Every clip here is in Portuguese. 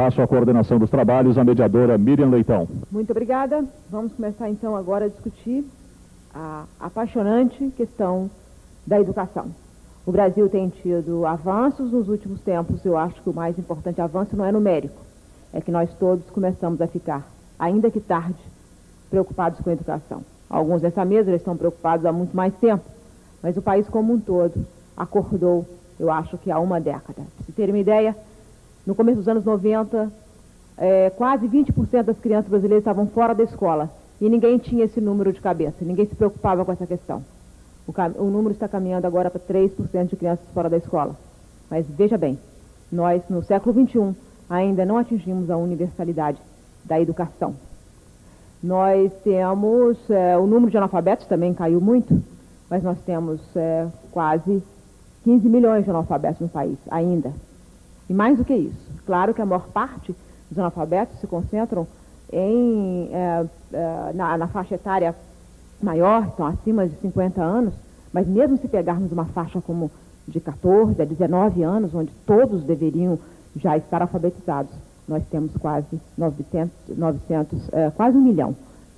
Passo a coordenação dos trabalhos à mediadora Miriam Leitão. Muito obrigada. Vamos começar então agora a discutir a apaixonante questão da educação. O Brasil tem tido avanços nos últimos tempos. Eu acho que o mais importante avanço não é numérico, é que nós todos começamos a ficar, ainda que tarde, preocupados com a educação. Alguns dessa mesa já estão preocupados há muito mais tempo, mas o país como um todo acordou, eu acho que há uma década. Para se ter uma ideia, no começo dos anos 90, é, quase 20% das crianças brasileiras estavam fora da escola e ninguém tinha esse número de cabeça, ninguém se preocupava com essa questão. O, o número está caminhando agora para 3% de crianças fora da escola. Mas veja bem, nós no século XXI ainda não atingimos a universalidade da educação. Nós temos, é, o número de analfabetos também caiu muito, mas nós temos é, quase 15 milhões de analfabetos no país ainda. E mais do que isso, claro que a maior parte dos analfabetos se concentram em, é, é, na, na faixa etária maior, estão acima de 50 anos, mas mesmo se pegarmos uma faixa como de 14 a 19 anos, onde todos deveriam já estar alfabetizados, nós temos quase 900, 900 é, quase um milhão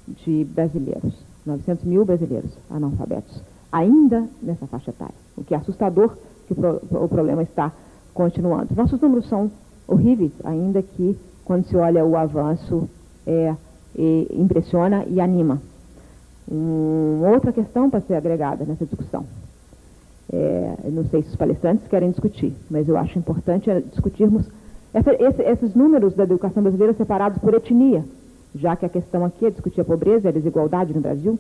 de brasileiros, 900 mil brasileiros analfabetos, ainda nessa faixa etária. O que é assustador, que o, pro, o problema está continuando. Nossos números são horríveis, ainda que quando se olha o avanço, é, é, impressiona e anima. Um, outra questão para ser agregada nessa discussão. É, não sei se os palestrantes querem discutir, mas eu acho importante é discutirmos essa, esse, esses números da educação brasileira separados por etnia, já que a questão aqui é discutir a pobreza e a desigualdade no Brasil,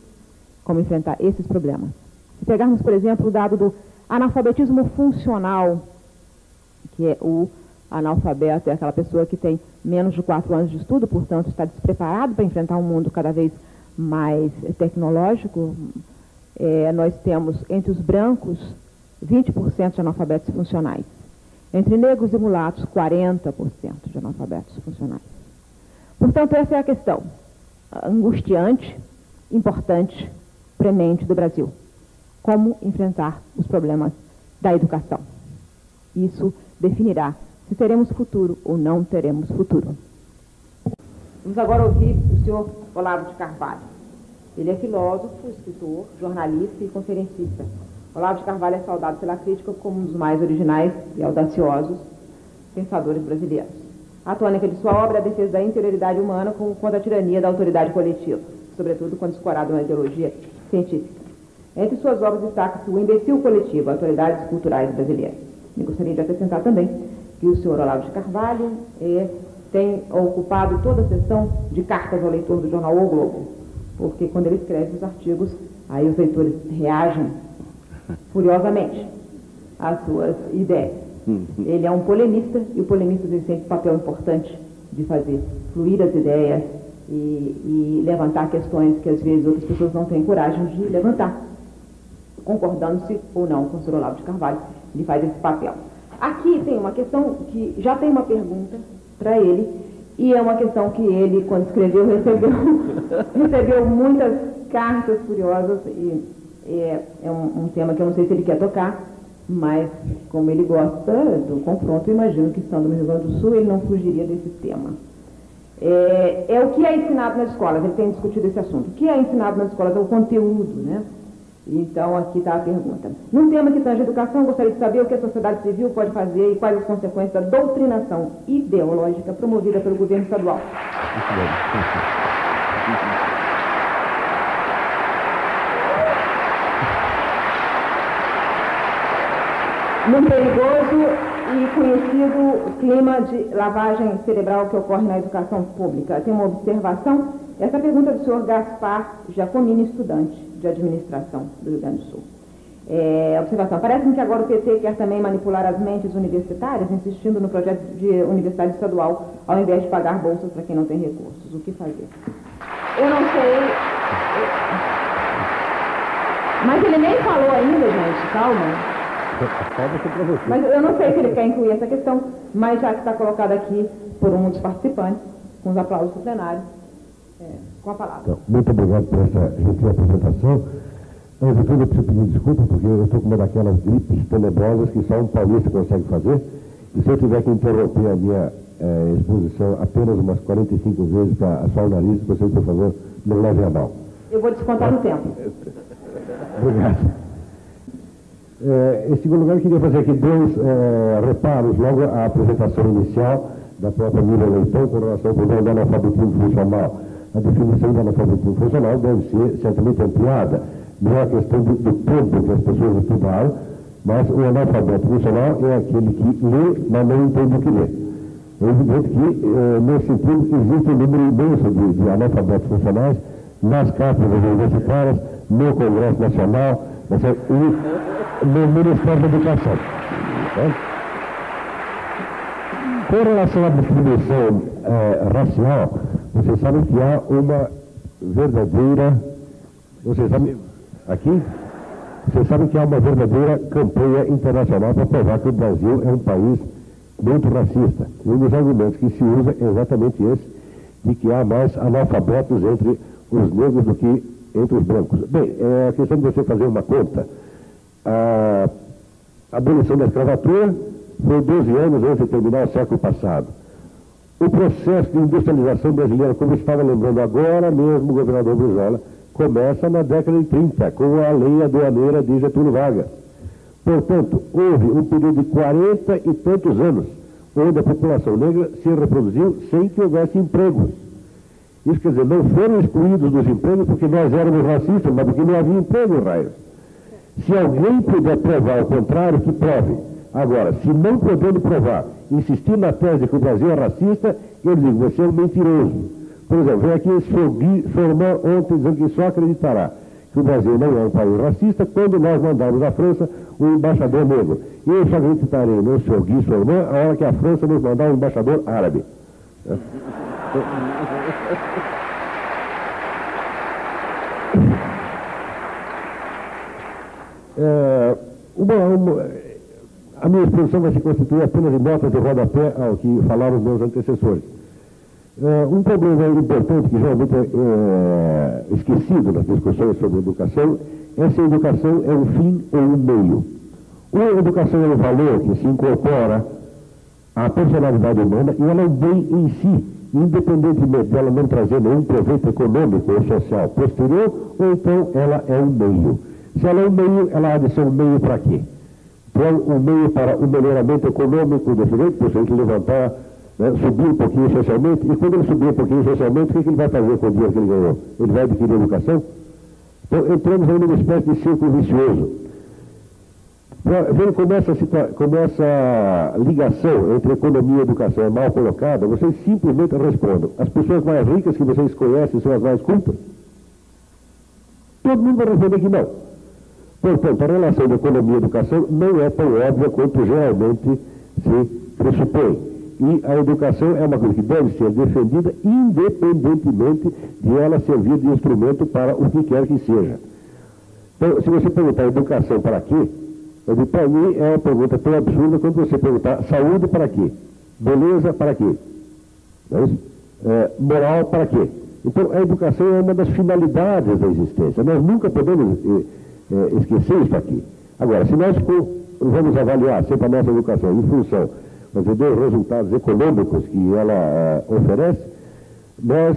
como enfrentar esses problemas. Se pegarmos, por exemplo, o dado do analfabetismo funcional, que é o analfabeto, é aquela pessoa que tem menos de quatro anos de estudo, portanto está despreparado para enfrentar um mundo cada vez mais tecnológico, é, nós temos entre os brancos 20% de analfabetos funcionais. Entre negros e mulatos, 40% de analfabetos funcionais. Portanto, essa é a questão angustiante, importante, premente do Brasil. Como enfrentar os problemas da educação. Isso definirá se teremos futuro ou não teremos futuro. Vamos agora ouvir o senhor Olavo de Carvalho. Ele é filósofo, escritor, jornalista e conferencista. Olavo de Carvalho é saudado pela crítica como um dos mais originais e audaciosos pensadores brasileiros. A tônica de sua obra é a defesa da interioridade humana contra a tirania da autoridade coletiva, sobretudo quando escorado na ideologia científica. Entre suas obras destaca-se O Imbecil Coletivo, Autoridades Culturais Brasileiras. E gostaria de acrescentar também que o senhor Olavo de Carvalho é, tem ocupado toda a sessão de cartas ao leitor do jornal O Globo, porque quando ele escreve os artigos, aí os leitores reagem furiosamente às suas ideias. Uhum. Ele é um polemista e o polemista tem sempre um papel importante de fazer fluir as ideias e, e, levantar questões que às vezes outras pessoas não têm coragem de levantar. Concordando-se ou não com o Sr. Olavo de Carvalho, ele faz esse papel. Aqui tem uma questão que já tem uma pergunta para ele, e é uma questão que ele, quando escreveu, recebeu, recebeu muitas cartas curiosas e é, é um, um, tema que eu não sei se ele quer tocar, mas como ele gosta do confronto, imagino que estando no Rio Grande do Sul ele não fugiria desse tema. É, é, o que é ensinado nas escolas, ele tem discutido esse assunto. O que é ensinado nas escolas é o conteúdo, né? Então, aqui está a pergunta. Num tema que tange educação, gostaria de saber o que a sociedade civil pode fazer e quais as consequências da doutrinação ideológica promovida pelo governo estadual. Muito bem. num perigoso e conhecido clima de lavagem cerebral que ocorre na educação pública. Tem uma observação? Essa pergunta é do senhor Gaspar Giacomini, estudante de administração do Rio Grande do Sul. É, observação. Parece-me que agora o PT quer também manipular as mentes universitárias, insistindo no projeto de universidade estadual, ao invés de pagar bolsas para quem não tem recursos. O que fazer? Eu não sei. Mas ele nem falou ainda, gente, calma. Mas eu não sei se ele quer incluir essa questão, mas já que está colocada aqui por um dos participantes, com os aplausos do plenário, é, com a palavra. Então, muito obrigado por essa gentil apresentação. Antes de tudo, eu preciso pedir desculpa, porque eu estou com uma daquelas gripes tenebrosas que só um paulista consegue fazer. E se eu tiver que interromper a minha é, exposição apenas umas 45 vezes para assoar o nariz, você, por favor, não leve a mal. Eu vou descontar no tempo. Obrigado. É, em segundo lugar, eu queria fazer aqui dois é, reparos logo à apresentação inicial da própria Miriam Leitão com relação ao problema do analfabetismo funcional. A definição do analfabetismo funcional deve ser certamente ampliada. Não é a questão do, do tempo que as pessoas estudaram, mas o analfabeto funcional é aquele que lê, mas não entende o que lê. É evidente que, eh, nesse sentido, existe um número imenso de, de analfabetos funcionais nas cátedras universitárias, no Congresso Nacional e no Ministério da Educação. Né? Com relação à distribuição eh, racial, vocês sabem que há uma verdadeira. Vocês sabem. Aqui? Vocês sabem que há uma verdadeira campanha internacional para provar que o Brasil é um país muito racista. Um dos argumentos que se usa é exatamente esse, de que há mais analfabetos entre os negros do que entre os brancos. Bem, é a questão de você fazer uma conta. A abolição da escravatura foi 12 anos antes de terminar o século passado. O processo de industrialização brasileira, como estava lembrando agora mesmo o governador Brizola, começa na década de 30, com a lei aduaneira de Getúlio Vargas. Portanto, houve um período de 40 e tantos anos onde a população negra se reproduziu sem que houvesse empregos. Isso quer dizer, não foram excluídos dos empregos porque nós éramos racistas, mas porque não havia emprego, raio. Se alguém puder provar o contrário, que prove. Agora, se não podendo provar, insistir na tese que o Brasil é racista, eu digo, você é um mentiroso. Por exemplo, vem aqui esse Sormã ontem dizendo que só acreditará que o Brasil não é um país racista quando nós mandamos à França um embaixador negro. Eu só acreditarei no senhor Guy Sormã a hora que a França nos mandar um embaixador árabe. É, uma, uma, a minha exposição vai se constituir apenas de notas de rodapé ao que falaram os meus antecessores. É, um problema importante que geralmente é, é esquecido nas discussões sobre educação é se a educação é um fim ou um meio. A educação é um valor que se incorpora à personalidade humana e ela é um bem em si, independentemente dela não trazer nenhum proveito econômico ou social posterior, ou então ela é um meio. Se ela é um meio, ela há de ser um meio para quê? Então, um meio para o melhoramento econômico do sujeito, o levantar né, subir um pouquinho socialmente, e quando ele subir um pouquinho socialmente, o que, que ele vai fazer com o dinheiro que ele ganhou? Ele vai adquirir educação? Então, entramos aí numa espécie de círculo vicioso. Vendo como essa, como essa ligação entre economia e educação é mal colocada, vocês simplesmente respondam. As pessoas mais ricas que vocês conhecem são as mais cultas? Todo mundo vai responder que não. Portanto, a relação de economia e educação não é tão óbvia quanto geralmente se pressupõe. E a educação é uma coisa que deve ser defendida independentemente de ela servir de instrumento para o que quer que seja. Então, se você perguntar educação para quê, para mim é uma pergunta tão absurda quanto você perguntar saúde para quê? Beleza para quê? É é, moral para quê? Então, a educação é uma das finalidades da existência. Nós nunca podemos é, é esquecer isso aqui. Agora, se nós vamos avaliar sempre a nossa educação em função dos resultados econômicos que ela eh, oferece, nós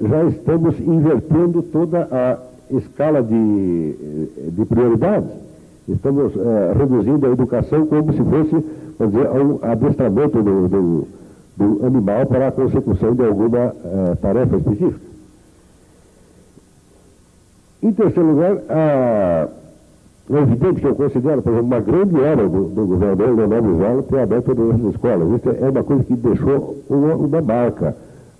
já estamos invertendo toda a escala de, de prioridades. Estamos eh, reduzindo a educação como se fosse, vamos dizer, um adestramento do, do, do animal para a consecução de alguma tarefa específica. Em terceiro lugar, a é evidente que eu considero, por exemplo, uma grande era do, do governador Leonardo Brizola ter aberto todas as escolas. Isso é uma coisa que deixou uma, uma marca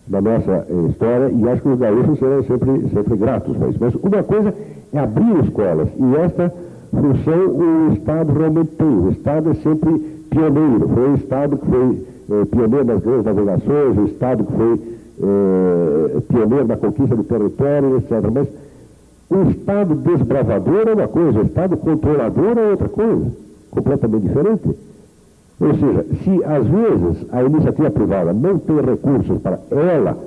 na nossa eh, história e acho que os gaúchos serão sempre, sempre gratos para isso. Mas uma coisa é abrir escolas e esta função o Estado realmente tem. O Estado é sempre pioneiro. Foi o Estado que foi eh, pioneiro nas grandes navegações, o Estado que foi eh, pioneiro na conquista do território, etc. Mas o Estado desbravador é uma coisa, o Estado controlador é outra coisa, completamente diferente. Ou seja, se às vezes a iniciativa privada não tem recursos para ela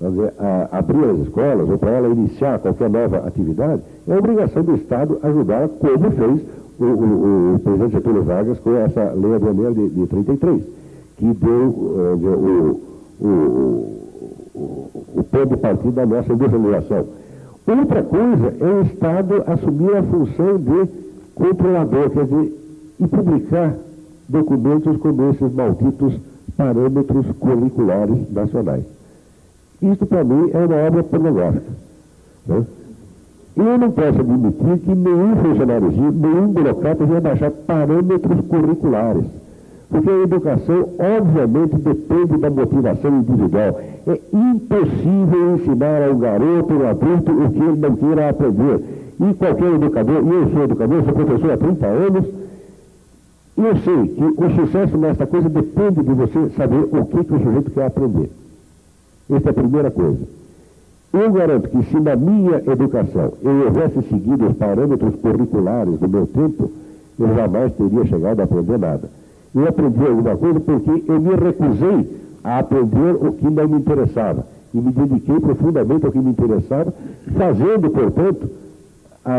dizer, abrir as escolas ou para ela iniciar qualquer nova atividade, é obrigação do Estado ajudar, como fez o, o, o presidente Getúlio Vargas com essa lei aduaneira de, de 33, que deu uh, o, o, o, o pé de partida da nossa industrialização. Outra coisa é o Estado assumir a função de controlador, quer dizer, e publicar documentos como esses malditos parâmetros curriculares nacionais. Isto, para mim, é uma obra pornográfica. Né? Eu não posso admitir que nenhum funcionáriozinho, nenhum burocrata venha baixar parâmetros curriculares. Porque a educação, obviamente, depende da motivação individual. É impossível ensinar ao garoto ou adulto o que ele não queira aprender. E qualquer educador, e eu sou educador, sou professor há 30 anos, e eu sei que o sucesso nessa coisa depende de você saber o que, que o sujeito quer aprender. Essa é a primeira coisa. Eu garanto que se na minha educação eu houvesse seguido os parâmetros curriculares do meu tempo, eu jamais teria chegado a aprender nada. Eu aprendi alguma coisa porque eu me recusei a aprender o que não me interessava. E me dediquei profundamente ao que me interessava, fazendo, portanto,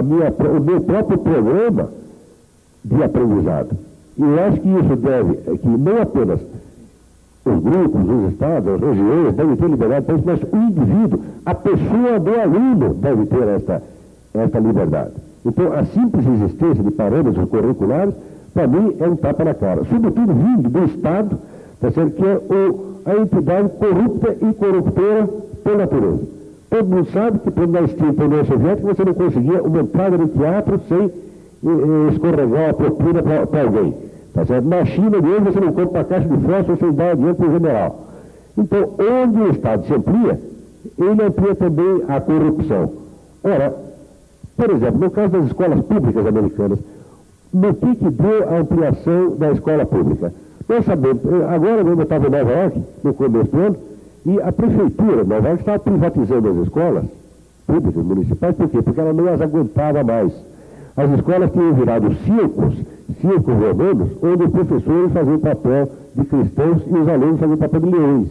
minha, o meu próprio programa de aprendizado. E eu acho que isso deve, é que não apenas os grupos, os estados, as regiões devem ter liberdade para isso, mas o indivíduo, a pessoa do aluno deve ter esta, esta liberdade. Então, a simples existência de parâmetros curriculares, para mim, é um tapa na cara. Sobretudo vindo do Estado, tá certo? que é o, a entidade corrupta e corruptora por natureza. Todo mundo sabe que, quando na extinta União Soviética, você não conseguia uma entrada no teatro sem eh, eh escorregar a propina para alguém. Tá certo? Na China mesmo você não compra uma caixa de fósforo sem dar dinheiro para o general. Então, onde o Estado se amplia, ele amplia também a corrupção. Ora, por exemplo, no caso das escolas públicas americanas, no que, que deu a ampliação da escola pública? Nós sabemos, agora mesmo eu estava em Nova York, no começo do ano, e a prefeitura de Nova York estava privatizando as escolas públicas, municipais, por quê? Porque ela não as aguentava mais. As escolas tinham virado circos circos romanos, onde os professores faziam o papel de cristãos e os alunos faziam o papel de leões.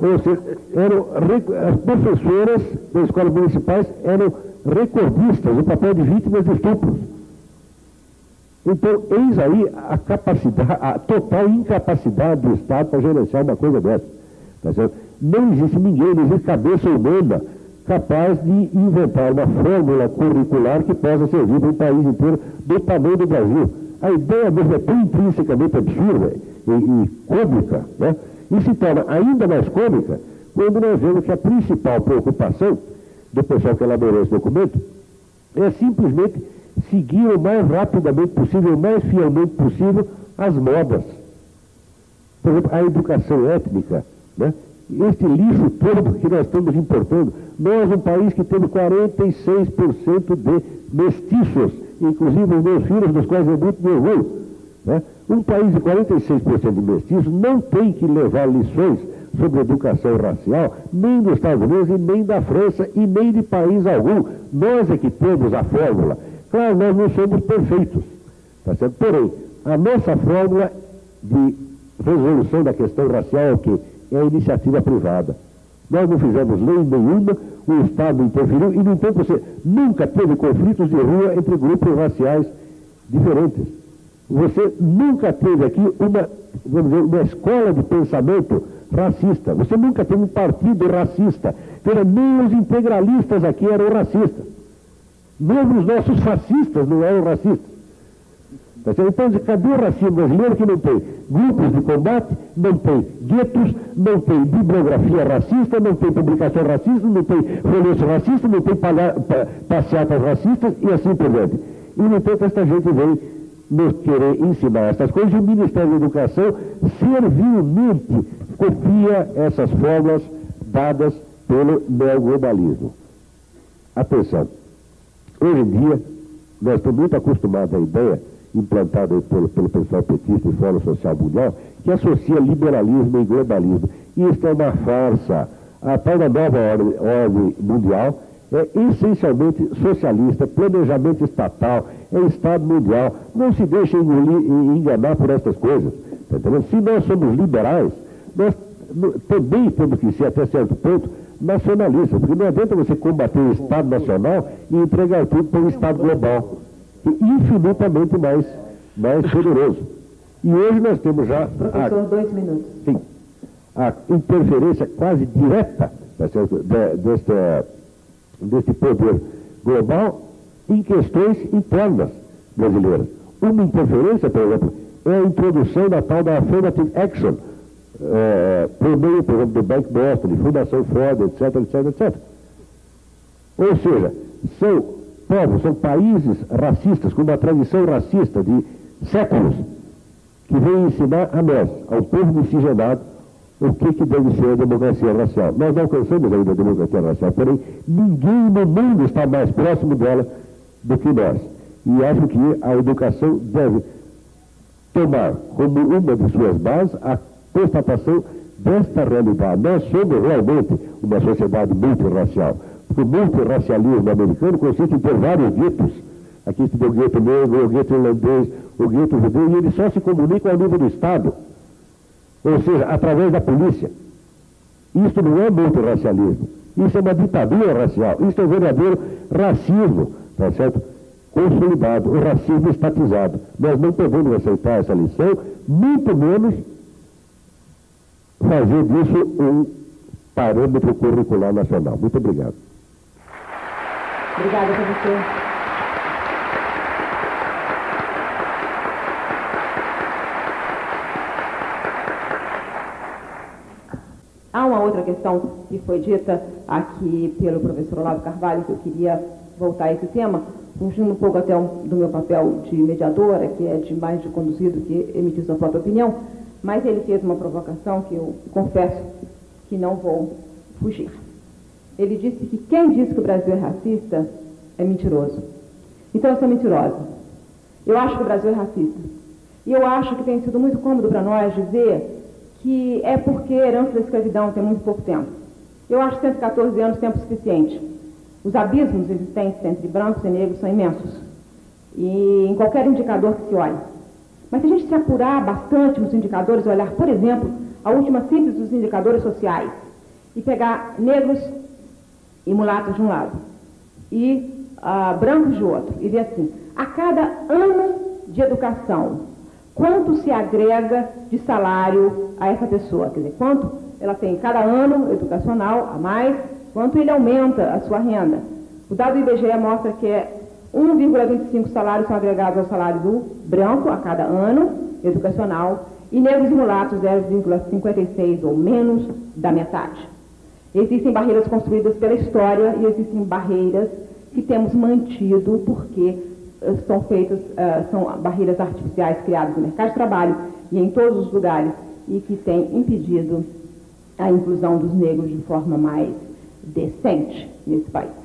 Ou seja, eram, as professoras das escolas municipais eram recordistas do papel de vítimas de estupros. Então, eis aí a capacidade, a total incapacidade do Estado para gerenciar uma coisa dessa. Tá não existe ninguém, não existe cabeça humana capaz de inventar uma fórmula curricular que possa servir para um país inteiro do tamanho do Brasil. A ideia mesmo é tão intrinsecamente absurda e, e cômica, né? e se torna ainda mais cômica quando nós vemos que a principal preocupação do pessoal que elaborou esse documento é simplesmente seguir o mais rapidamente possível, o mais fielmente possível, as modas. Por exemplo, a educação étnica, né? este lixo todo que nós estamos importando. Nós, um país que temos 46% de mestiços, inclusive os meus filhos, dos quais eu muito me orgulho. Né? Um país de 46% de mestiços não tem que levar lições sobre educação racial, nem dos Estados Unidos, e nem da França, e nem de país algum. Nós é que temos a fórmula. Claro, nós não somos perfeitos, tá certo? Porém, a nossa fórmula de resolução da questão racial é o quê? é a iniciativa privada. Nós não fizemos lei nenhuma, o Estado interferiu, e, no entanto, você nunca teve conflitos de rua entre grupos raciais diferentes. Você nunca teve aqui uma, vamos dizer, uma escola de pensamento racista. Você nunca teve um partido racista. Nem os integralistas aqui eram racistas. Mesmo os nossos fascistas não eram racistas. Tá então, cadê o racismo brasileiro que não tem grupos de combate, não tem guetos, não tem bibliografia racista, não tem publicação racista, não tem folheto racista, não tem passeatas racistas e assim por diante. E, no entanto, esta gente vem nos querer ensinar essas coisas e o Ministério da Educação servilmente copia essas fórmulas dadas pelo neoglobalismo. Atenção, hoje em dia, nós estamos muito acostumados à ideia implantada pelo, pelo pessoal petista e Fórum Social Mundial, que associa liberalismo e globalismo. Isso é uma farsa. A tal da nova ordem, ordem mundial é essencialmente socialista, planejamento estatal, é Estado mundial. Não se deixe enganar por essas coisas. Tá Se nós somos liberais, nós também temos que ser, até certo ponto, nacionalistas, porque não adianta você combater o Estado nacional e entregar tudo para o Estado global infinitamente mais, mais poderoso. E hoje nós temos já. Professor, a, dois minutos. Sim. A interferência quase direta deste, deste poder global em questões internas brasileiras. Uma interferência, por exemplo, é a introdução da tal da Affirmative Action, é, por meio, por exemplo, do Bank Boston, de Fundação Ford, etc, etc, etc. Ou seja, são povos, são países racistas, com uma tradição racista de séculos, que vem ensinar a nós, ao povo miscigenado, o que, que deve ser a democracia racial. Nós não alcançamos ainda a democracia racial, porém, ninguém no mundo está mais próximo dela do que nós. E acho que a educação deve tomar como uma de suas bases a constatação desta realidade. Nós somos realmente uma sociedade multirracial. Porque o multirracialismo americano consiste em ter vários guetos. Aqui tem o gueto negro, o gueto irlandês, o gueto judeu, e eles só se comunicam ao nível do Estado. Ou seja, através da polícia. Isso não é multirracialismo. Isso é uma ditadura racial. Isso é um verdadeiro racismo, tá certo? Consolidado, o racismo estatizado. Nós não podemos aceitar essa lição, muito menos fazer disso um parâmetro curricular nacional. Muito obrigado. Obrigada, professor. Há uma outra questão que foi dita aqui pelo professor Olavo Carvalho, que eu queria voltar a esse tema, fugindo um pouco até do meu papel de mediadora, que é de mais de conduzido que emitir sua própria opinião, mas ele fez uma provocação que eu confesso que não vou fugir. Ele disse que quem disse que o Brasil é racista é mentiroso. Então eu sou mentirosa. Eu acho que o Brasil é racista. E eu acho que tem sido muito cômodo para nós dizer que é porque herança da escravidão tem muito pouco tempo. Eu acho 114 anos tempo suficiente. Os abismos existentes entre brancos e negros são imensos. E em qualquer indicador que se olhe. Mas se a gente se apurar bastante nos indicadores, olhar, por exemplo, a última síntese dos indicadores sociais, e pegar negros e mulatos de um lado, e uh, brancos de outro, e ver assim, a cada ano de educação, quanto se agrega de salário a essa pessoa? Quer dizer, quanto ela tem cada ano educacional a mais, quanto ele aumenta a sua renda. O dado do IBGE mostra que é 1,25 salários são agregados ao salário do branco a cada ano educacional e negros e mulatos 0,56 ou menos da metade. Existem barreiras construídas pela história e existem barreiras que temos mantido porque uh, são feitas, uh, são barreiras artificiais criadas no mercado de trabalho e em todos os lugares e que têm impedido a inclusão dos negros de forma mais decente nesse país.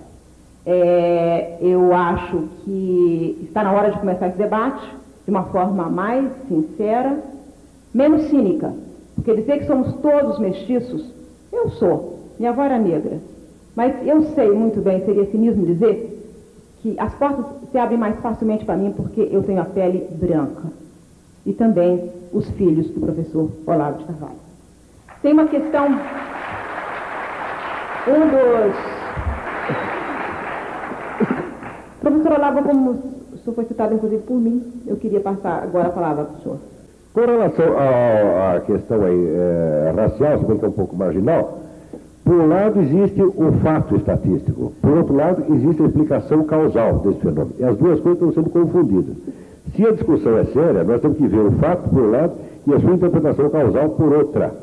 É, eu acho que está na hora de começar esse debate de uma forma mais sincera, menos cínica. Porque dizer que somos todos mestiços, eu sou. Minha avó era negra. Mas eu sei muito bem, seria cinismo dizer que as portas se abrem mais facilmente para mim porque eu tenho a pele branca. E também os filhos do professor Olavo de Carvalho. Tem uma questão. Um dos Olavo, como o senhor foi citado inclusive por mim, eu queria passar agora a palavra para o senhor. Com relação à questão aí, é, racial, se bem que é um pouco marginal, por um lado existe o fato estatístico, por outro lado existe a explicação causal desse fenômeno. E as duas coisas estão sendo confundidas. Se a discussão é séria, nós temos que ver o fato por um lado e a sua interpretação causal por outra.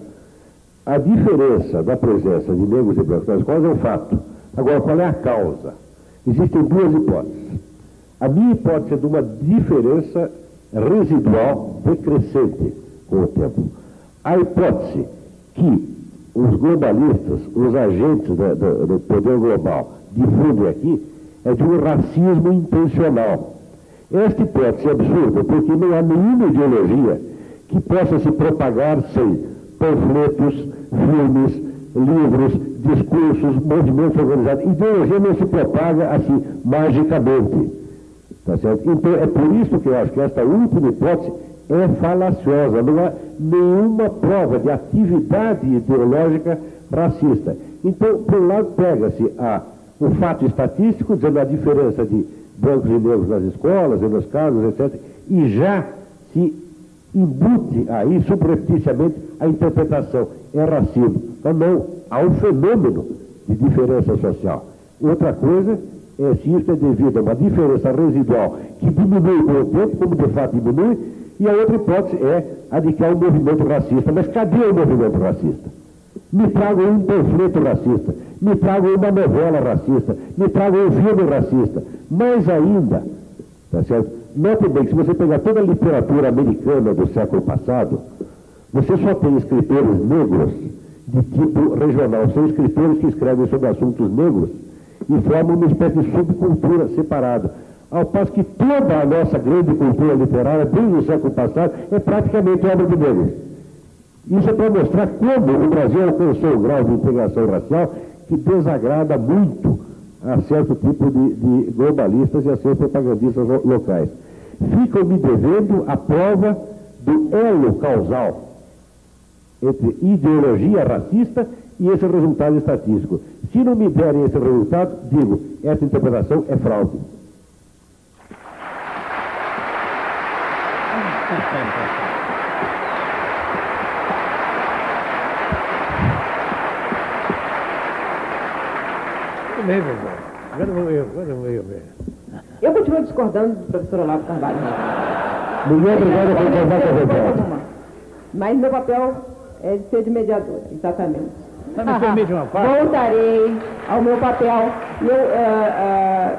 A diferença da presença de negros e brancos nas escolas é um fato. Agora, qual é a causa? Existem duas hipóteses. A minha hipótese é de uma diferença residual decrescente com o tempo. A hipótese que os globalistas, os agentes do, poder global difundem aqui é de um racismo intencional. Esta hipótese é absurda porque não há nenhuma ideologia que possa se propagar sem panfletos, filmes, livros, discursos, movimentos organizados. Ideologia não se propaga assim, magicamente. Tá certo? Então, é por isso que eu acho que esta última hipótese é falaciosa. Não há nenhuma prova de atividade ideológica racista. Então, por um lado, pega-se o fato estatístico, dizendo a diferença de brancos e negros nas escolas nas casas, etc., e já se embute aí subrepticiamente a interpretação. É racismo. Mas não, há um fenômeno de diferença social. Outra coisa é se isso é devido a uma diferença residual que diminui com o tempo, como de fato diminui, e a outra hipótese é a de que há um movimento racista. Mas cadê o movimento racista? Me tragam um panfleto racista, me tragam uma novela racista, me tragam um filme racista. Mais ainda, tá certo? Note bem que se você pegar toda a literatura americana do século passado, você só tem escritores negros de tipo regional. São escritores que escrevem sobre assuntos negros e formam uma espécie de subcultura separada. Ao passo que toda a nossa grande cultura literária, desde o século passado, é praticamente obra de negros. Isso é para mostrar como o Brasil alcançou um grau de integração racial que desagrada muito a certo tipo de, de globalistas e a seus propagandistas locais. Ficam me devendo a prova do elo causal entre ideologia racista e esse resultado estatístico. Se não me derem esse resultado, digo, essa interpretação é fraude. bem, Agora vou eu, agora vou eu ver. Eu continuo discordando do professor Olavo Carvalho. Muito obrigado por concordar com a verdade. Mas meu papel é de ser de mediador, exatamente. Mas me permite uma parte? Voltarei ao meu papel. Eu, uh, uh,